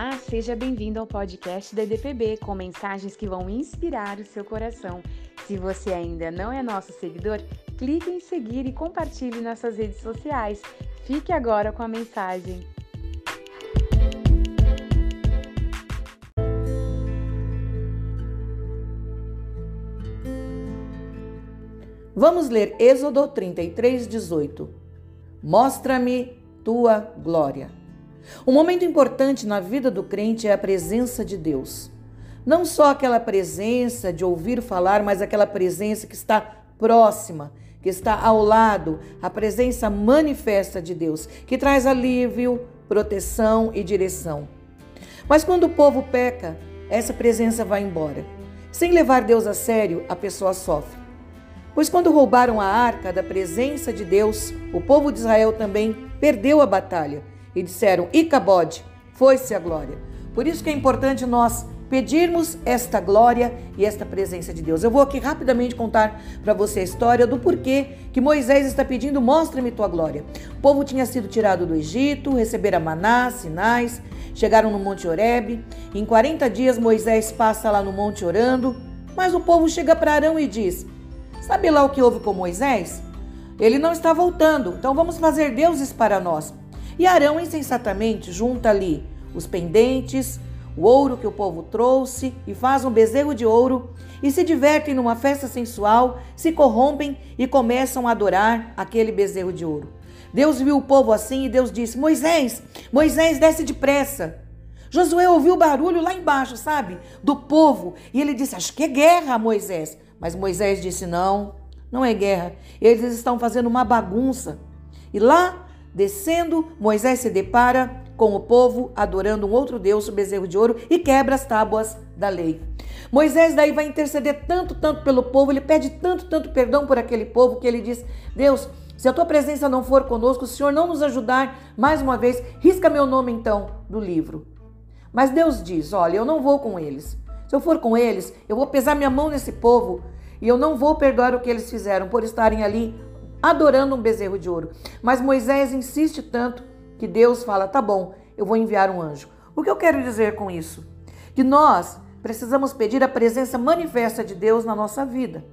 Olá, seja bem-vindo ao podcast da EDPB com mensagens que vão inspirar o seu coração. Se você ainda não é nosso seguidor, clique em seguir e compartilhe nossas redes sociais. Fique agora com a mensagem. Vamos ler Êxodo 33, 18. Mostra-me tua glória. Um momento importante na vida do crente é a presença de Deus. Não só aquela presença de ouvir falar, mas aquela presença que está próxima, que está ao lado, a presença manifesta de Deus, que traz alívio, proteção e direção. Mas quando o povo peca, essa presença vai embora. Sem levar Deus a sério, a pessoa sofre. Pois quando roubaram a arca da presença de Deus, o povo de Israel também perdeu a batalha. E disseram: Icabode, foi-se a glória. Por isso que é importante nós pedirmos esta glória e esta presença de Deus. Eu vou aqui rapidamente contar para você a história do porquê que Moisés está pedindo: mostra-me tua glória. O povo tinha sido tirado do Egito, receberam maná, sinais, chegaram no Monte Horebe. Em 40 dias Moisés passa lá no monte orando, mas o povo chega para Arão e diz: Sabe lá o que houve com Moisés? Ele não está voltando, então vamos fazer deuses para nós. E Arão insensatamente junta ali os pendentes, o ouro que o povo trouxe e faz um bezerro de ouro e se divertem numa festa sensual, se corrompem e começam a adorar aquele bezerro de ouro. Deus viu o povo assim e Deus disse: Moisés, Moisés, desce depressa. Josué ouviu o barulho lá embaixo, sabe? Do povo. E ele disse: Acho que é guerra, Moisés. Mas Moisés disse: Não, não é guerra. Eles estão fazendo uma bagunça. E lá, descendo, Moisés se depara com o povo adorando um outro Deus, o bezerro de ouro, e quebra as tábuas da lei. Moisés daí vai interceder tanto, tanto pelo povo, ele pede tanto, tanto perdão por aquele povo, que ele diz: Deus, se a tua presença não for conosco, o Senhor não nos ajudar, mais uma vez, risca meu nome então do livro. Mas Deus diz: Olha, eu não vou com eles. Se eu for com eles, eu vou pesar minha mão nesse povo e eu não vou perdoar o que eles fizeram por estarem ali adorando um bezerro de ouro. Mas Moisés insiste tanto que Deus fala: tá bom, eu vou enviar um anjo. O que eu quero dizer com isso? Que nós precisamos pedir a presença manifesta de Deus na nossa vida.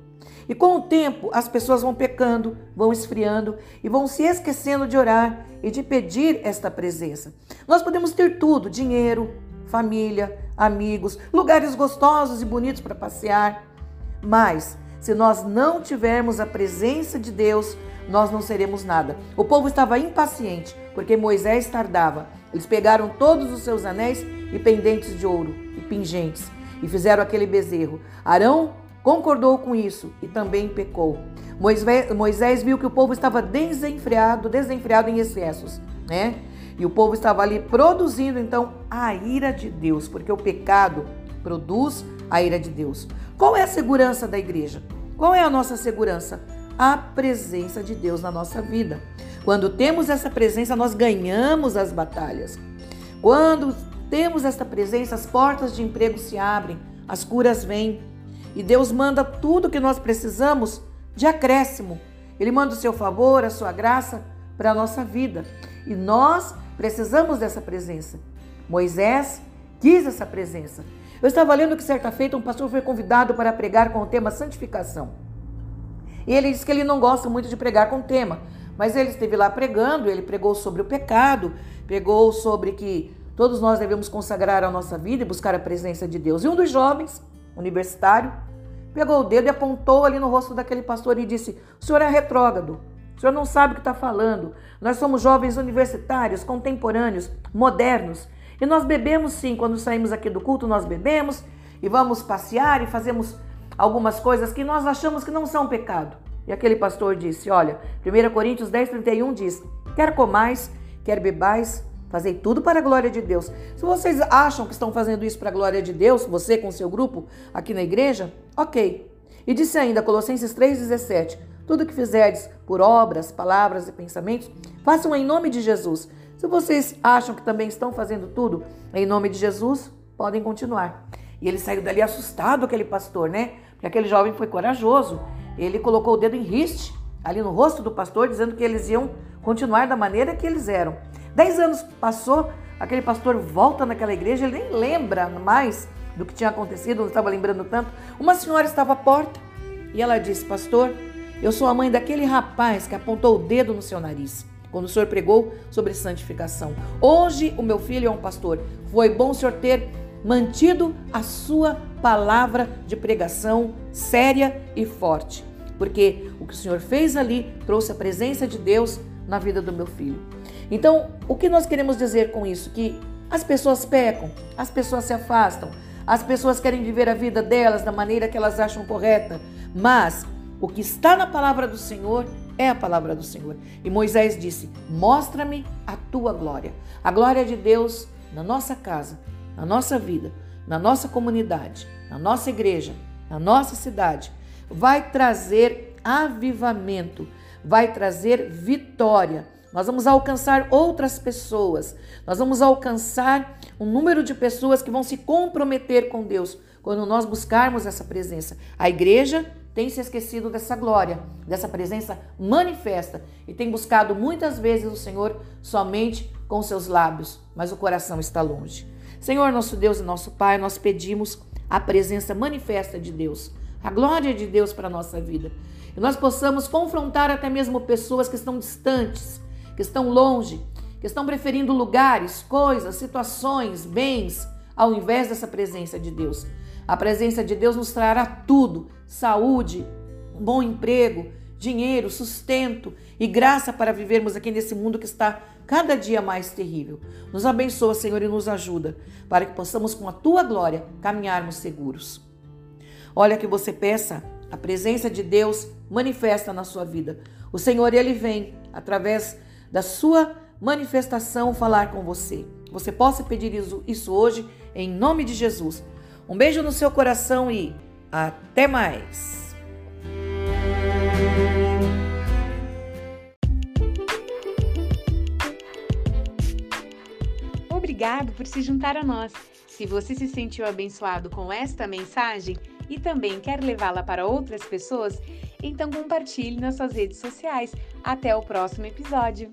E com o tempo, as pessoas vão pecando, vão esfriando e vão se esquecendo de orar e de pedir esta presença. Nós podemos ter tudo: dinheiro, família, amigos, lugares gostosos e bonitos para passear. Mas, se nós não tivermos a presença de Deus, nós não seremos nada. O povo estava impaciente, porque Moisés tardava. Eles pegaram todos os seus anéis e pendentes de ouro e pingentes e fizeram aquele bezerro. Arão concordou com isso e também pecou. Moisés, viu que o povo estava desenfreado, desenfreado em excessos, né? E o povo estava ali produzindo então a ira de Deus, porque o pecado produz a ira de Deus. Qual é a segurança da igreja? Qual é a nossa segurança? A presença de Deus na nossa vida. Quando temos essa presença, nós ganhamos as batalhas. Quando temos essa presença, as portas de emprego se abrem, as curas vêm. E Deus manda tudo que nós precisamos de acréscimo. Ele manda o seu favor, a sua graça para a nossa vida. E nós Precisamos dessa presença. Moisés quis essa presença. Eu estava lendo que certa feita um pastor foi convidado para pregar com o tema santificação. E ele disse que ele não gosta muito de pregar com o tema, mas ele esteve lá pregando, ele pregou sobre o pecado, pregou sobre que todos nós devemos consagrar a nossa vida e buscar a presença de Deus. E um dos jovens, universitário, pegou o dedo e apontou ali no rosto daquele pastor e disse: O senhor é retrógrado. O senhor não sabe o que está falando. Nós somos jovens universitários, contemporâneos, modernos. E nós bebemos sim, quando saímos aqui do culto, nós bebemos e vamos passear e fazemos algumas coisas que nós achamos que não são pecado. E aquele pastor disse: Olha, 1 Coríntios 10, 31 diz: Quer comais, quer bebais, fazei tudo para a glória de Deus. Se vocês acham que estão fazendo isso para a glória de Deus, você com seu grupo aqui na igreja, ok. E disse ainda, Colossenses 3,17: tudo que fizerdes por obras, palavras e pensamentos, façam em nome de Jesus. Se vocês acham que também estão fazendo tudo em nome de Jesus, podem continuar. E ele saiu dali assustado, aquele pastor, né? Porque aquele jovem foi corajoso. Ele colocou o dedo em riste ali no rosto do pastor, dizendo que eles iam continuar da maneira que eles eram. Dez anos passou, Aquele pastor volta naquela igreja, ele nem lembra mais do que tinha acontecido, não estava lembrando tanto. Uma senhora estava à porta e ela disse: Pastor, eu sou a mãe daquele rapaz que apontou o dedo no seu nariz quando o senhor pregou sobre santificação. Hoje o meu filho é um pastor. Foi bom o senhor ter mantido a sua palavra de pregação séria e forte, porque o que o senhor fez ali trouxe a presença de Deus na vida do meu filho. Então, o que nós queremos dizer com isso? Que as pessoas pecam, as pessoas se afastam, as pessoas querem viver a vida delas da maneira que elas acham correta, mas o que está na palavra do Senhor é a palavra do Senhor. E Moisés disse: Mostra-me a tua glória. A glória de Deus na nossa casa, na nossa vida, na nossa comunidade, na nossa igreja, na nossa cidade, vai trazer avivamento, vai trazer vitória. Nós vamos alcançar outras pessoas, nós vamos alcançar um número de pessoas que vão se comprometer com Deus quando nós buscarmos essa presença. A igreja tem se esquecido dessa glória, dessa presença manifesta e tem buscado muitas vezes o Senhor somente com seus lábios, mas o coração está longe. Senhor, nosso Deus e nosso Pai, nós pedimos a presença manifesta de Deus, a glória de Deus para a nossa vida. E nós possamos confrontar até mesmo pessoas que estão distantes, que estão longe, que estão preferindo lugares, coisas, situações, bens, ao invés dessa presença de Deus. A presença de Deus nos trará tudo: saúde, bom emprego, dinheiro, sustento e graça para vivermos aqui nesse mundo que está cada dia mais terrível. Nos abençoa, Senhor, e nos ajuda para que possamos, com a tua glória, caminharmos seguros. Olha que você peça a presença de Deus manifesta na sua vida. O Senhor, ele vem através da sua manifestação falar com você. Você possa pedir isso hoje em nome de Jesus. Um beijo no seu coração e até mais. Obrigado por se juntar a nós. Se você se sentiu abençoado com esta mensagem e também quer levá-la para outras pessoas, então compartilhe nas suas redes sociais. Até o próximo episódio.